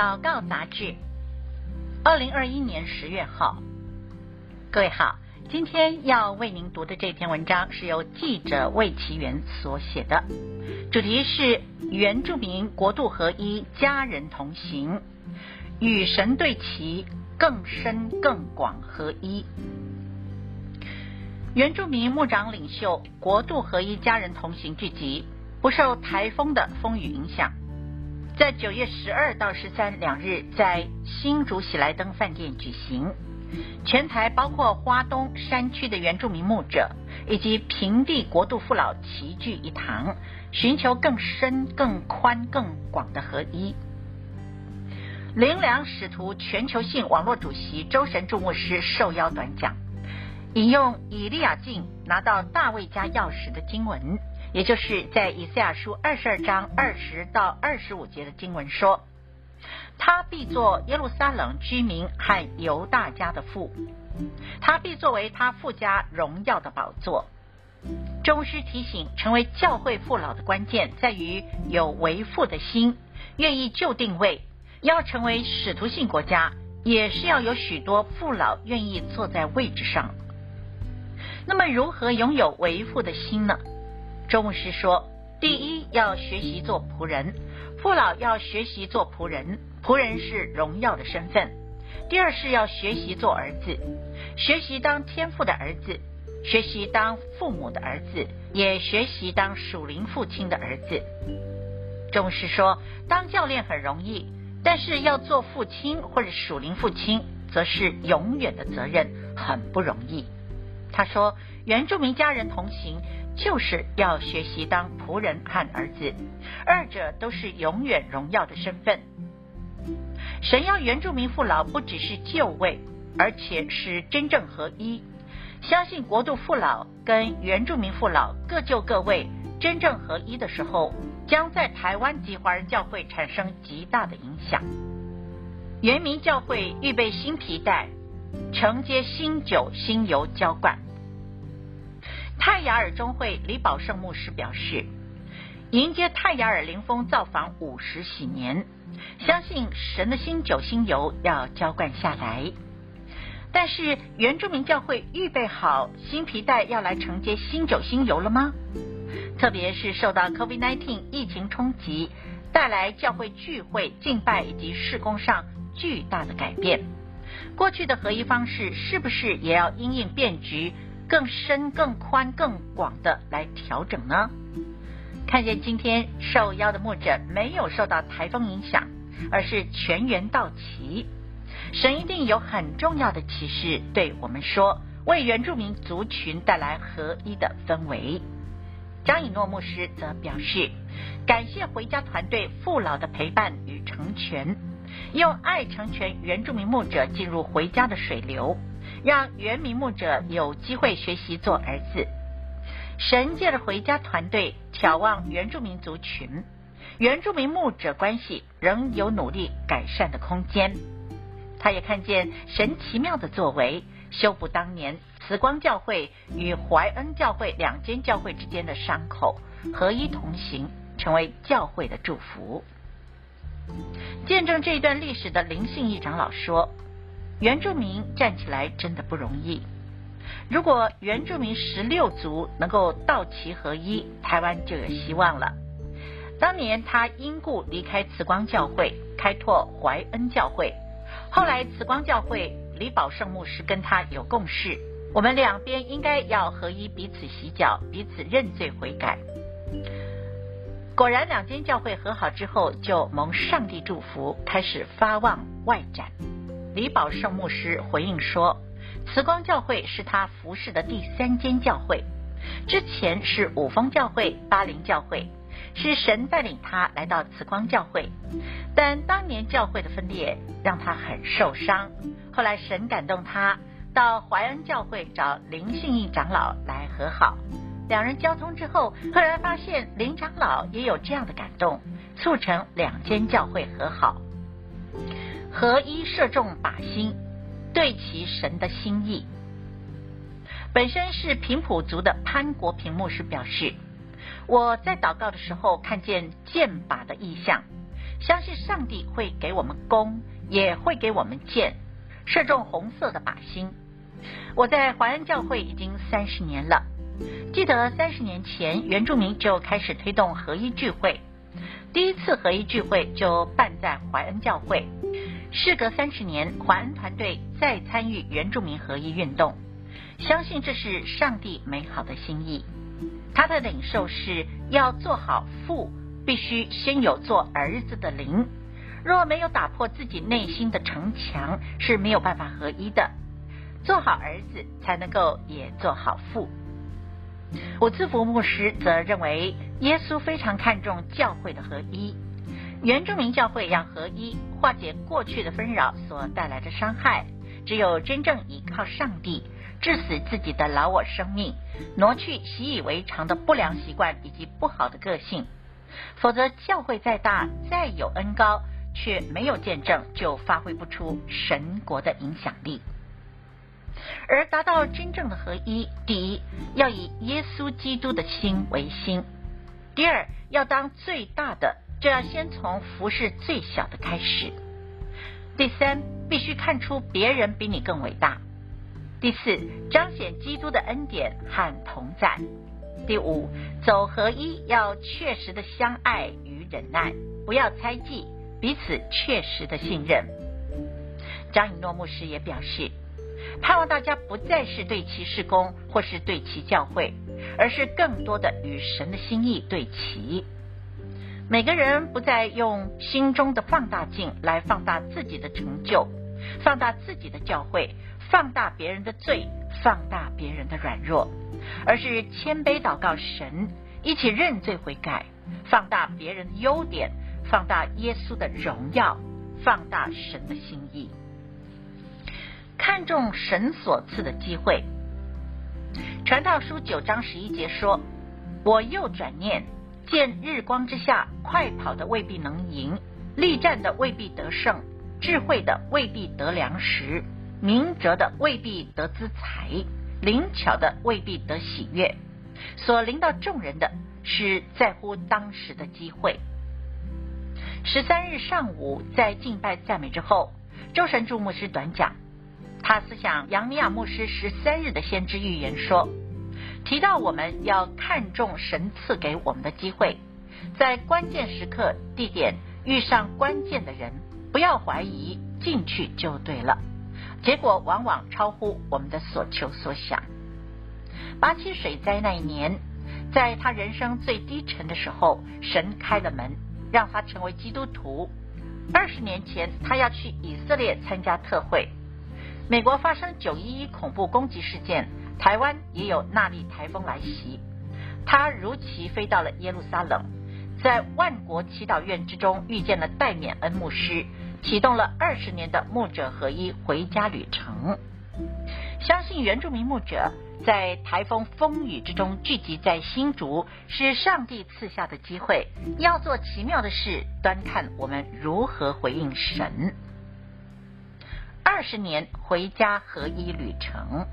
祷告杂志，二零二一年十月号。各位好，今天要为您读的这篇文章是由记者魏其元所写的，主题是原住民国度合一，家人同行，与神对齐，更深更广合一。原住民牧长领袖国度合一，家人同行聚集，不受台风的风雨影响。在九月十二到十三两日，在新竹喜来登饭店举行。全台包括花东山区的原住民牧者以及平地国度父老齐聚一堂，寻求更深、更宽、更广的合一。灵粮使徒全球性网络主席周神助牧师受邀短讲，引用以利亚敬拿到大卫家钥匙的经文。也就是在以赛亚书二十二章二十到二十五节的经文说，他必作耶路撒冷居民和犹大家的父，他必作为他父家荣耀的宝座。周牧师提醒，成为教会父老的关键在于有为父的心，愿意就定位。要成为使徒性国家，也是要有许多父老愿意坐在位置上。那么，如何拥有为父的心呢？周牧师说：“第一，要学习做仆人，父老要学习做仆人，仆人是荣耀的身份。第二是要学习做儿子，学习当天父的儿子，学习当父母的儿子，也学习当属灵父亲的儿子。”周牧师说：“当教练很容易，但是要做父亲或者属灵父亲，则是永远的责任，很不容易。”他说：“原住民家人同行。”就是要学习当仆人和儿子，二者都是永远荣耀的身份。神要原住民父老不只是就位，而且是真正合一。相信国度父老跟原住民父老各就各位，真正合一的时候，将在台湾及华人教会产生极大的影响。原民教会预备新皮带，承接新酒新油浇灌。泰雅尔中会李宝盛牧师表示，迎接泰雅尔灵峰造访五十喜年，相信神的新酒新油要浇灌下来。但是原住民教会预备好新皮带要来承接新酒新油了吗？特别是受到 COVID-19 疫情冲击，带来教会聚会、敬拜以及事工上巨大的改变。过去的合一方式是不是也要因应变局？更深、更宽、更广的来调整呢？看见今天受邀的牧者没有受到台风影响，而是全员到齐，神一定有很重要的启示对我们说，为原住民族群带来合一的氛围。张以诺牧师则表示，感谢回家团队父老的陪伴与成全，用爱成全原住民牧者进入回家的水流。让原民牧者有机会学习做儿子，神借着回家团队眺望原住民族群，原住民牧者关系仍有努力改善的空间。他也看见神奇妙的作为，修补当年慈光教会与怀恩教会两间教会之间的伤口，合一同行，成为教会的祝福。见证这一段历史的林信义长老说。原住民站起来真的不容易。如果原住民十六族能够道齐合一，台湾就有希望了。当年他因故离开慈光教会，开拓怀恩教会。后来慈光教会李宝盛牧师跟他有共识，我们两边应该要合一，彼此洗脚，彼此认罪悔改。果然，两间教会和好之后，就蒙上帝祝福，开始发望外展。李宝盛牧师回应说：“慈光教会是他服侍的第三间教会，之前是五峰教会、巴陵教会，是神带领他来到慈光教会。但当年教会的分裂让他很受伤，后来神感动他到怀恩教会找林信义长老来和好。两人交通之后，赫然发现林长老也有这样的感动，促成两间教会和好。”合一射中靶心，对其神的心意。本身是平埔族的潘国平牧师表示：“我在祷告的时候看见箭靶的意象，相信上帝会给我们弓，也会给我们箭，射中红色的靶心。我在怀恩教会已经三十年了，记得三十年前原住民就开始推动合一聚会，第一次合一聚会就办在怀恩教会。事隔三十年，怀恩团队再参与原住民合一运动，相信这是上帝美好的心意。他的领受是要做好父，必须先有做儿子的灵。若没有打破自己内心的城墙，是没有办法合一的。做好儿子，才能够也做好父。伍兹福牧师则认为，耶稣非常看重教会的合一。原住民教会要合一，化解过去的纷扰所带来的伤害。只有真正依靠上帝，致死自己的老我生命，挪去习以为常的不良习惯以及不好的个性，否则教会再大再有恩高，却没有见证，就发挥不出神国的影响力。而达到真正的合一，第一要以耶稣基督的心为心；第二要当最大的。就要先从服侍最小的开始。第三，必须看出别人比你更伟大。第四，彰显基督的恩典和同在。第五，走合一要确实的相爱与忍耐，不要猜忌，彼此确实的信任。张以诺牧师也表示，盼望大家不再是对齐事工或是对齐教会，而是更多的与神的心意对齐。每个人不再用心中的放大镜来放大自己的成就，放大自己的教会，放大别人的罪，放大别人的软弱，而是谦卑祷告神，一起认罪悔改，放大别人的优点，放大耶稣的荣耀，放大神的心意，看重神所赐的机会。传道书九章十一节说：“我又转念。”见日光之下，快跑的未必能赢，力战的未必得胜，智慧的未必得粮食，明哲的未必得资财，灵巧的未必得喜悦。所临到众人的是在乎当时的机会。十三日上午，在敬拜赞美之后，周神助牧师短讲，他思想杨尼亚牧师十三日的先知预言说。提到我们要看重神赐给我们的机会，在关键时刻、地点遇上关键的人，不要怀疑，进去就对了。结果往往超乎我们的所求所想。八七水灾那一年，在他人生最低沉的时候，神开了门，让他成为基督徒。二十年前，他要去以色列参加特会。美国发生九一一恐怖攻击事件。台湾也有纳莉台风来袭，他如期飞到了耶路撒冷，在万国祈祷院之中遇见了戴冕恩牧师，启动了二十年的牧者合一回家旅程。相信原住民牧者在台风风雨之中聚集在新竹，是上帝赐下的机会，要做奇妙的事，端看我们如何回应神。二十年回家合一旅程。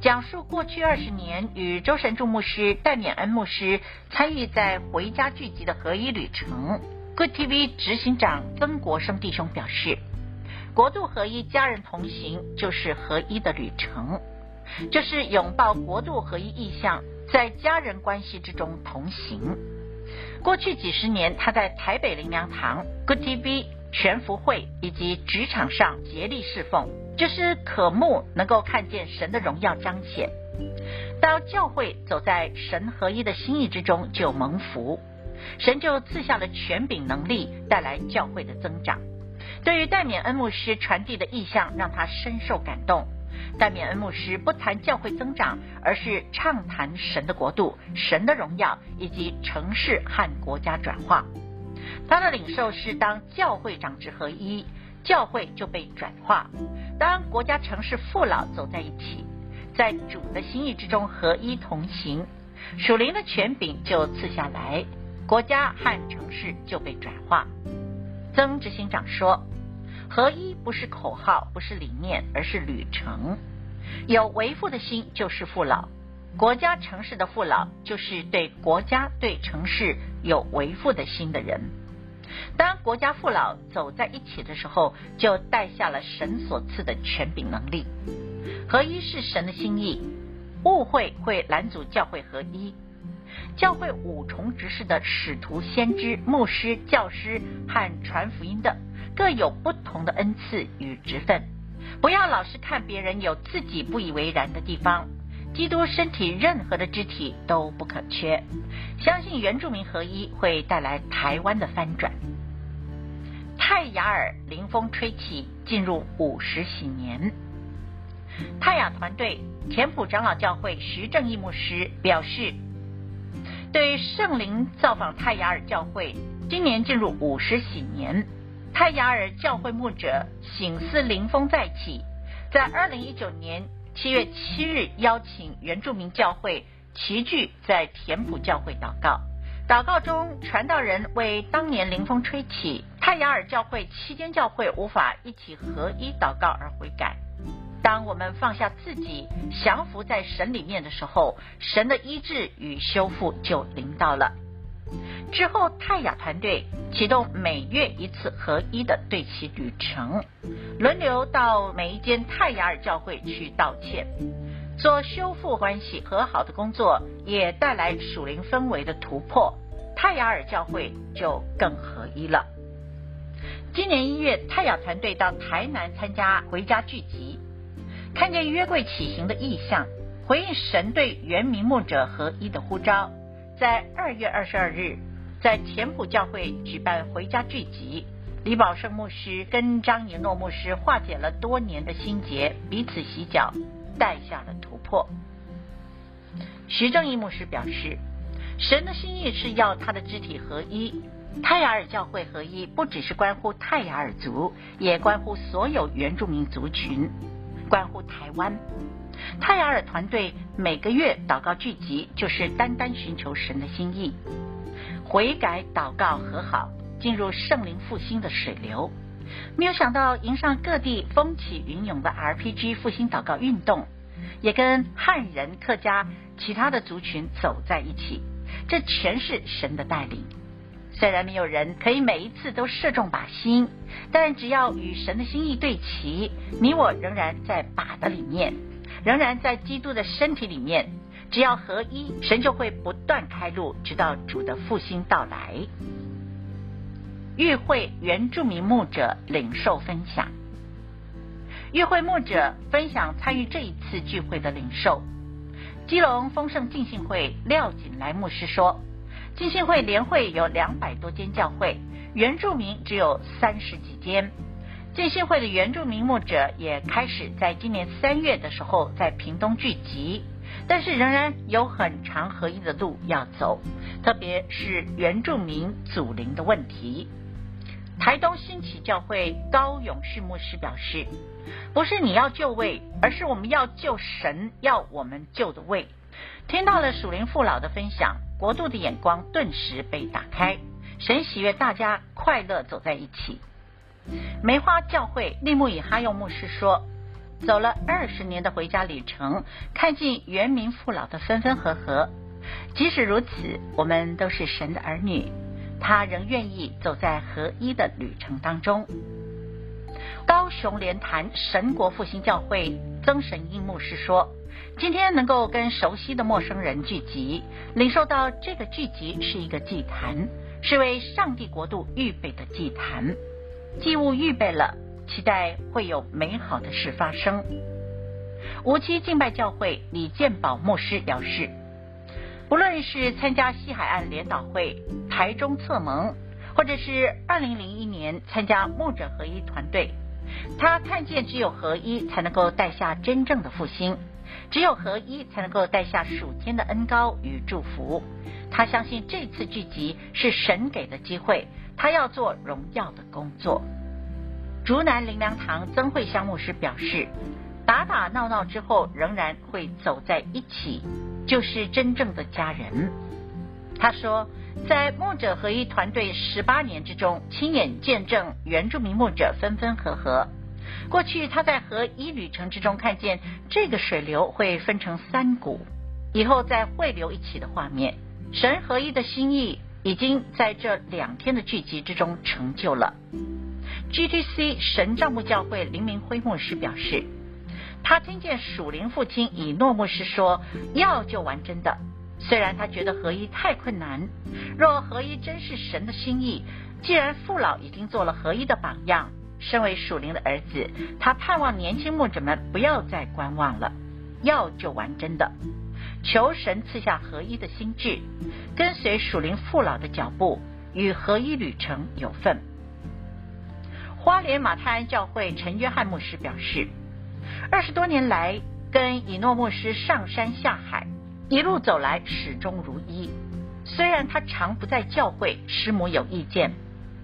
讲述过去二十年与周神助牧师、戴冕恩牧师参与在回家聚集的合一旅程。Good TV 执行长曾国生弟兄表示，国度合一、家人同行就是合一的旅程，就是拥抱国度合一意向，在家人关系之中同行。过去几十年，他在台北灵粮堂、Good TV 全福会以及职场上竭力侍奉。就是渴慕能够看见神的荣耀彰显，当教会走在神合一的心意之中，就蒙福，神就赐下了权柄能力，带来教会的增长。对于戴冕恩牧师传递的意象，让他深受感动。戴冕恩牧师不谈教会增长，而是畅谈神的国度、神的荣耀以及城市和国家转化。他的领受是，当教会长执合一，教会就被转化。当国家、城市、父老走在一起，在主的心意之中合一同行，属灵的权柄就赐下来，国家和城市就被转化。曾执行长说：“合一不是口号，不是理念，而是旅程。有为父的心就是父老，国家、城市的父老就是对国家、对城市有为父的心的人。当国家父老走在一起的时候，就带下了神所赐的权柄能力。合一是神的心意，误会会拦阻教会合一。教会五重职事的使徒、先知、牧师、教师和传福音的，各有不同的恩赐与职分。不要老是看别人有自己不以为然的地方。基督身体任何的肢体都不可缺。相信原住民合一会带来台湾的翻转。泰雅尔灵风吹起，进入五十禧年。泰雅团队田普长老教会徐正义牧师表示，对圣灵造访泰雅尔教会，今年进入五十禧年。泰雅尔教会牧者醒思灵风再起，在二零一九年七月七日邀请原住民教会齐聚在田埔教会祷告。祷告中，传道人为当年灵风吹起，泰雅尔教会七间教会无法一起合一祷告而悔改。当我们放下自己，降服在神里面的时候，神的医治与修复就临到了。之后，泰雅团队启动每月一次合一的对齐旅程，轮流到每一间泰雅尔教会去道歉，做修复关系和好的工作，也带来属灵氛围的突破。泰雅尔教会就更合一了。今年一月，泰雅团队到台南参加回家聚集，看见约柜起行的异象，回应神对原民牧者合一的呼召。在二月二十二日，在田埔教会举办回家聚集，李宝盛牧师跟张以诺牧师化解了多年的心结，彼此洗脚，带下了突破。徐正义牧师表示，神的心意是要他的肢体合一，泰雅尔教会合一，不只是关乎泰雅尔族，也关乎所有原住民族群，关乎台湾。泰雅尔团队每个月祷告聚集，就是单单寻求神的心意，悔改、祷告、和好，进入圣灵复兴的水流。没有想到，迎上各地风起云涌的 RPG 复兴祷告运动，也跟汉人、客家其他的族群走在一起。这全是神的带领。虽然没有人可以每一次都射中靶心，但只要与神的心意对齐，你我仍然在靶的里面。仍然在基督的身体里面，只要合一，神就会不断开路，直到主的复兴到来。与会原住民牧者领受分享，与会牧者分享参与这一次聚会的领受。基隆丰盛浸信会廖锦来牧师说，浸信会联会有两百多间教会，原住民只有三十几间。浸信会的原住民牧者也开始在今年三月的时候在屏东聚集，但是仍然有很长合一的路要走，特别是原住民祖灵的问题。台东兴起教会高永旭牧师表示，不是你要就位，而是我们要救神要我们救的位。听到了属灵父老的分享，国度的眼光顿时被打开，神喜悦大家快乐走在一起。梅花教会利木以哈用牧师说：“走了二十年的回家旅程，看尽原民父老的分分合合。即使如此，我们都是神的儿女，他仍愿意走在合一的旅程当中。”高雄莲潭神国复兴教会曾神英牧师说：“今天能够跟熟悉的陌生人聚集，领受到这个聚集是一个祭坛，是为上帝国度预备的祭坛。”祭物预备了，期待会有美好的事发生。无期敬拜教会李建宝牧师表示，不论是参加西海岸联祷会、台中侧盟，或者是二零零一年参加牧者合一团队，他看见只有合一才能够带下真正的复兴，只有合一才能够带下属天的恩膏与祝福。他相信这次聚集是神给的机会。他要做荣耀的工作。竹南林良堂曾慧香牧师表示，打打闹闹之后，仍然会走在一起，就是真正的家人。他说，在牧者合一团队十八年之中，亲眼见证原住民牧者分分合合。过去他在合一旅程之中，看见这个水流会分成三股，以后再汇流一起的画面。神合一的心意。已经在这两天的聚集之中成就了。GTC 神帐幕教会林明辉牧师表示，他听见属灵父亲以诺牧师说要就完真的。虽然他觉得合一太困难，若合一真是神的心意，既然父老已经做了合一的榜样，身为属灵的儿子，他盼望年轻牧者们不要再观望了，要就完真的，求神赐下合一的心智，跟随属灵父老的脚步，与合一旅程有份。花莲马太安教会陈约翰牧师表示，二十多年来跟以诺牧师上山下海。一路走来始终如一，虽然他常不在教会，师母有意见，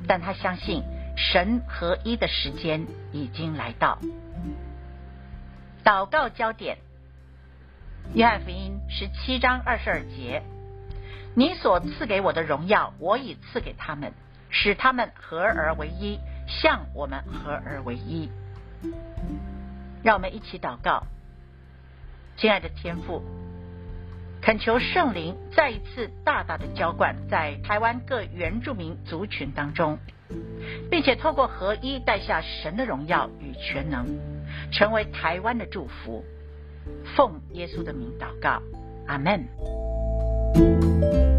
但他相信神合一的时间已经来到。祷告焦点：约翰福音十七章二十二节，你所赐给我的荣耀，我已赐给他们，使他们合而为一，像我们合而为一。让我们一起祷告，亲爱的天父。恳求圣灵再一次大大的浇灌在台湾各原住民族群当中，并且透过合一带下神的荣耀与全能，成为台湾的祝福。奉耶稣的名祷告，阿门。